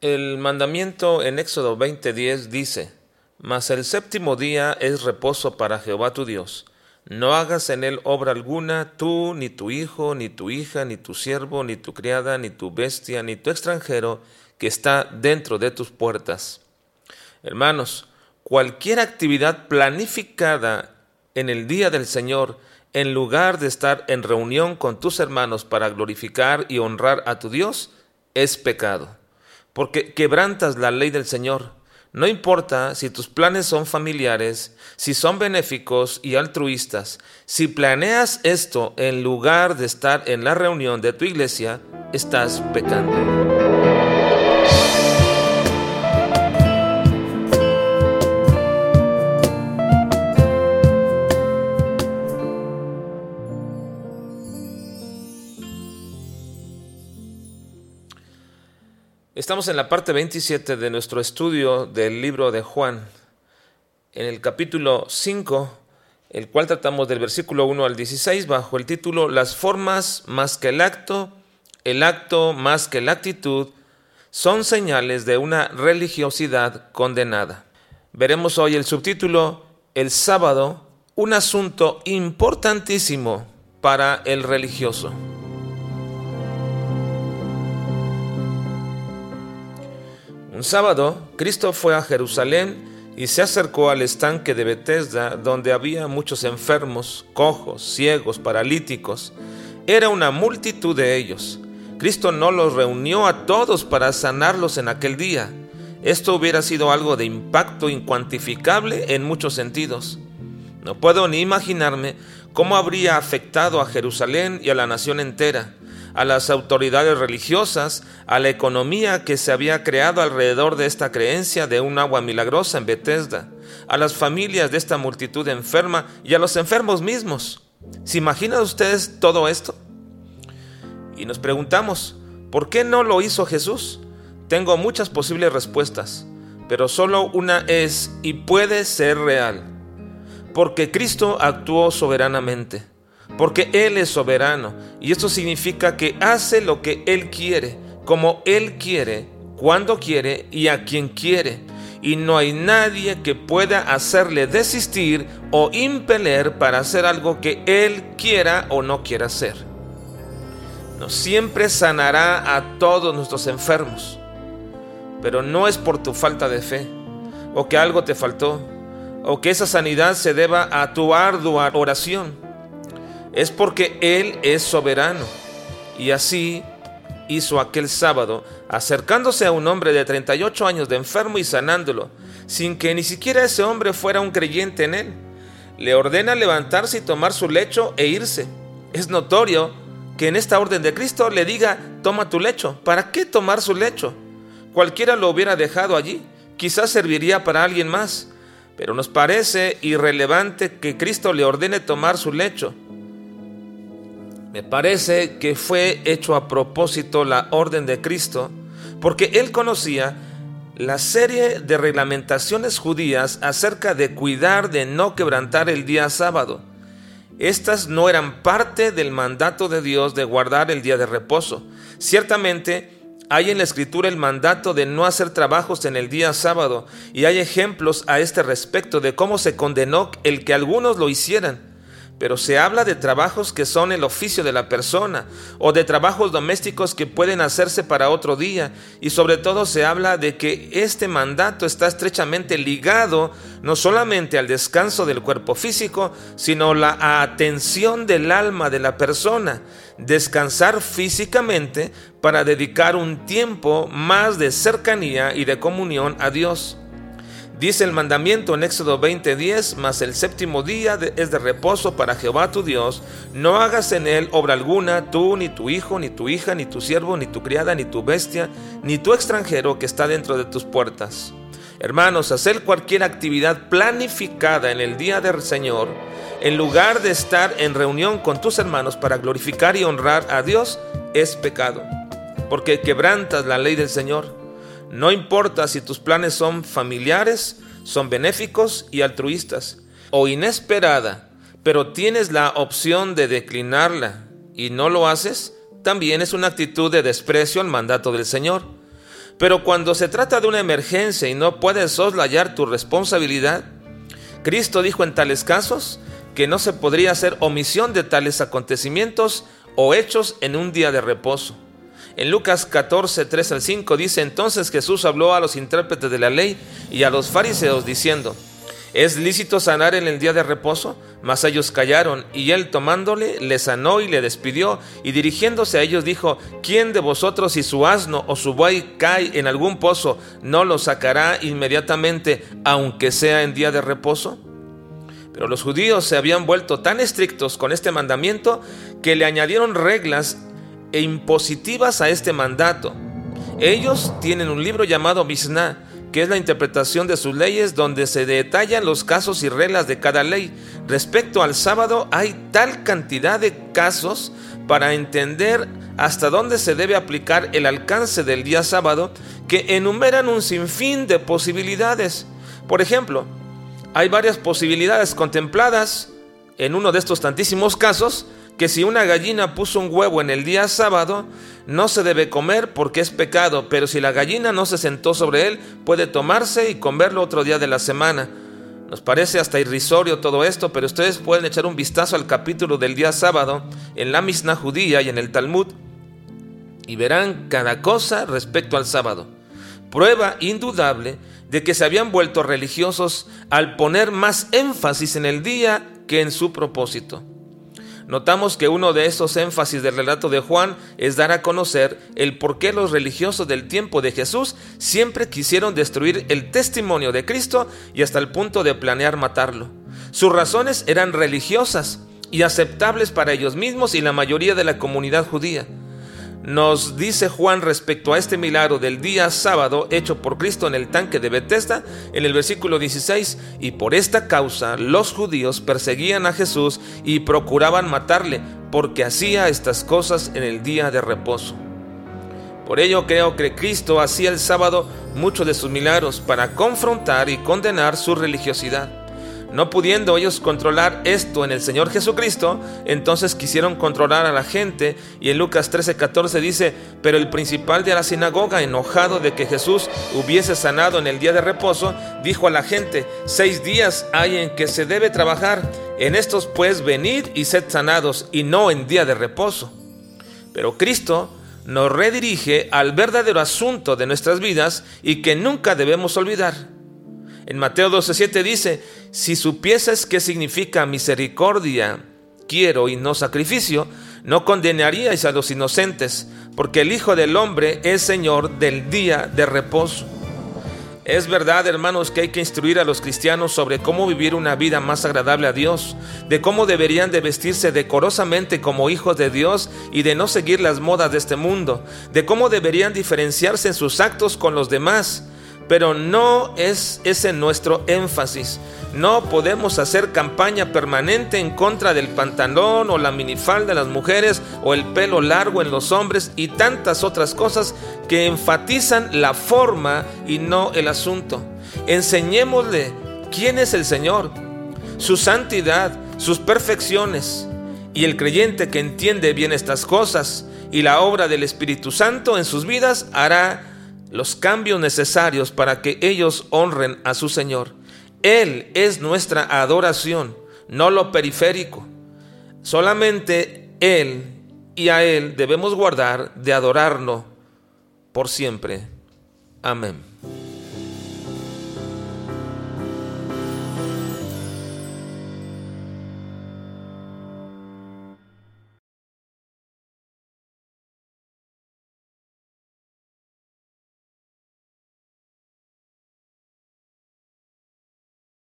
El mandamiento en Éxodo 20:10 dice, Mas el séptimo día es reposo para Jehová tu Dios. No hagas en él obra alguna, tú, ni tu hijo, ni tu hija, ni tu siervo, ni tu criada, ni tu bestia, ni tu extranjero que está dentro de tus puertas. Hermanos, cualquier actividad planificada en el día del Señor, en lugar de estar en reunión con tus hermanos para glorificar y honrar a tu Dios, es pecado porque quebrantas la ley del Señor. No importa si tus planes son familiares, si son benéficos y altruistas, si planeas esto en lugar de estar en la reunión de tu iglesia, estás pecando. Estamos en la parte 27 de nuestro estudio del libro de Juan, en el capítulo 5, el cual tratamos del versículo 1 al 16 bajo el título Las formas más que el acto, el acto más que la actitud, son señales de una religiosidad condenada. Veremos hoy el subtítulo El sábado, un asunto importantísimo para el religioso. Un sábado, Cristo fue a Jerusalén y se acercó al estanque de Bethesda, donde había muchos enfermos, cojos, ciegos, paralíticos. Era una multitud de ellos. Cristo no los reunió a todos para sanarlos en aquel día. Esto hubiera sido algo de impacto incuantificable en muchos sentidos. No puedo ni imaginarme cómo habría afectado a Jerusalén y a la nación entera a las autoridades religiosas, a la economía que se había creado alrededor de esta creencia de un agua milagrosa en Bethesda, a las familias de esta multitud enferma y a los enfermos mismos. ¿Se imaginan ustedes todo esto? Y nos preguntamos, ¿por qué no lo hizo Jesús? Tengo muchas posibles respuestas, pero solo una es y puede ser real. Porque Cristo actuó soberanamente porque Él es soberano y esto significa que hace lo que Él quiere, como Él quiere, cuando quiere y a quien quiere. Y no hay nadie que pueda hacerle desistir o impeler para hacer algo que Él quiera o no quiera hacer. No siempre sanará a todos nuestros enfermos, pero no es por tu falta de fe o que algo te faltó o que esa sanidad se deba a tu ardua oración es porque Él es soberano. Y así hizo aquel sábado, acercándose a un hombre de 38 años de enfermo y sanándolo, sin que ni siquiera ese hombre fuera un creyente en Él. Le ordena levantarse y tomar su lecho e irse. Es notorio que en esta orden de Cristo le diga, toma tu lecho. ¿Para qué tomar su lecho? Cualquiera lo hubiera dejado allí. Quizás serviría para alguien más. Pero nos parece irrelevante que Cristo le ordene tomar su lecho. Me parece que fue hecho a propósito la orden de Cristo porque él conocía la serie de reglamentaciones judías acerca de cuidar de no quebrantar el día sábado. Estas no eran parte del mandato de Dios de guardar el día de reposo. Ciertamente, hay en la escritura el mandato de no hacer trabajos en el día sábado y hay ejemplos a este respecto de cómo se condenó el que algunos lo hicieran pero se habla de trabajos que son el oficio de la persona o de trabajos domésticos que pueden hacerse para otro día y sobre todo se habla de que este mandato está estrechamente ligado no solamente al descanso del cuerpo físico, sino la atención del alma de la persona, descansar físicamente para dedicar un tiempo más de cercanía y de comunión a Dios. Dice el mandamiento en Éxodo 20:10, mas el séptimo día es de reposo para Jehová tu Dios, no hagas en él obra alguna, tú, ni tu hijo, ni tu hija, ni tu siervo, ni tu criada, ni tu bestia, ni tu extranjero que está dentro de tus puertas. Hermanos, hacer cualquier actividad planificada en el día del Señor, en lugar de estar en reunión con tus hermanos para glorificar y honrar a Dios, es pecado, porque quebrantas la ley del Señor. No importa si tus planes son familiares, son benéficos y altruistas, o inesperada, pero tienes la opción de declinarla y no lo haces, también es una actitud de desprecio al mandato del Señor. Pero cuando se trata de una emergencia y no puedes soslayar tu responsabilidad, Cristo dijo en tales casos que no se podría hacer omisión de tales acontecimientos o hechos en un día de reposo. En Lucas 14, 3 al 5 dice, entonces Jesús habló a los intérpretes de la ley y a los fariseos diciendo, ¿Es lícito sanar en el día de reposo? Mas ellos callaron, y él tomándole, le sanó y le despidió, y dirigiéndose a ellos dijo, ¿quién de vosotros si su asno o su buey cae en algún pozo, no lo sacará inmediatamente, aunque sea en día de reposo? Pero los judíos se habían vuelto tan estrictos con este mandamiento que le añadieron reglas e impositivas a este mandato. Ellos tienen un libro llamado Mishnah, que es la interpretación de sus leyes donde se detallan los casos y reglas de cada ley. Respecto al sábado hay tal cantidad de casos para entender hasta dónde se debe aplicar el alcance del día sábado que enumeran un sinfín de posibilidades. Por ejemplo, hay varias posibilidades contempladas en uno de estos tantísimos casos que si una gallina puso un huevo en el día sábado, no se debe comer porque es pecado, pero si la gallina no se sentó sobre él, puede tomarse y comerlo otro día de la semana. Nos parece hasta irrisorio todo esto, pero ustedes pueden echar un vistazo al capítulo del día sábado en la Misna judía y en el Talmud y verán cada cosa respecto al sábado. Prueba indudable de que se habían vuelto religiosos al poner más énfasis en el día que en su propósito. Notamos que uno de esos énfasis del relato de Juan es dar a conocer el por qué los religiosos del tiempo de Jesús siempre quisieron destruir el testimonio de Cristo y hasta el punto de planear matarlo. Sus razones eran religiosas y aceptables para ellos mismos y la mayoría de la comunidad judía nos dice Juan respecto a este milagro del día sábado hecho por Cristo en el tanque de Bethesda en el versículo 16, y por esta causa los judíos perseguían a Jesús y procuraban matarle porque hacía estas cosas en el día de reposo. Por ello creo que Cristo hacía el sábado muchos de sus milagros para confrontar y condenar su religiosidad. No pudiendo ellos controlar esto en el Señor Jesucristo, entonces quisieron controlar a la gente y en Lucas 13:14 dice, pero el principal de la sinagoga, enojado de que Jesús hubiese sanado en el día de reposo, dijo a la gente, seis días hay en que se debe trabajar, en estos pues venid y sed sanados y no en día de reposo. Pero Cristo nos redirige al verdadero asunto de nuestras vidas y que nunca debemos olvidar. En Mateo 12:7 dice, si supieses qué significa misericordia, quiero y no sacrificio, no condenaríais a los inocentes, porque el Hijo del Hombre es Señor del día de reposo. Es verdad, hermanos, que hay que instruir a los cristianos sobre cómo vivir una vida más agradable a Dios, de cómo deberían de vestirse decorosamente como hijos de Dios y de no seguir las modas de este mundo, de cómo deberían diferenciarse en sus actos con los demás, pero no es ese nuestro énfasis. No podemos hacer campaña permanente en contra del pantalón o la minifalda de las mujeres o el pelo largo en los hombres y tantas otras cosas que enfatizan la forma y no el asunto. Enseñémosle quién es el Señor, su santidad, sus perfecciones. Y el creyente que entiende bien estas cosas y la obra del Espíritu Santo en sus vidas hará los cambios necesarios para que ellos honren a su Señor. Él es nuestra adoración, no lo periférico. Solamente Él y a Él debemos guardar de adorarlo por siempre. Amén.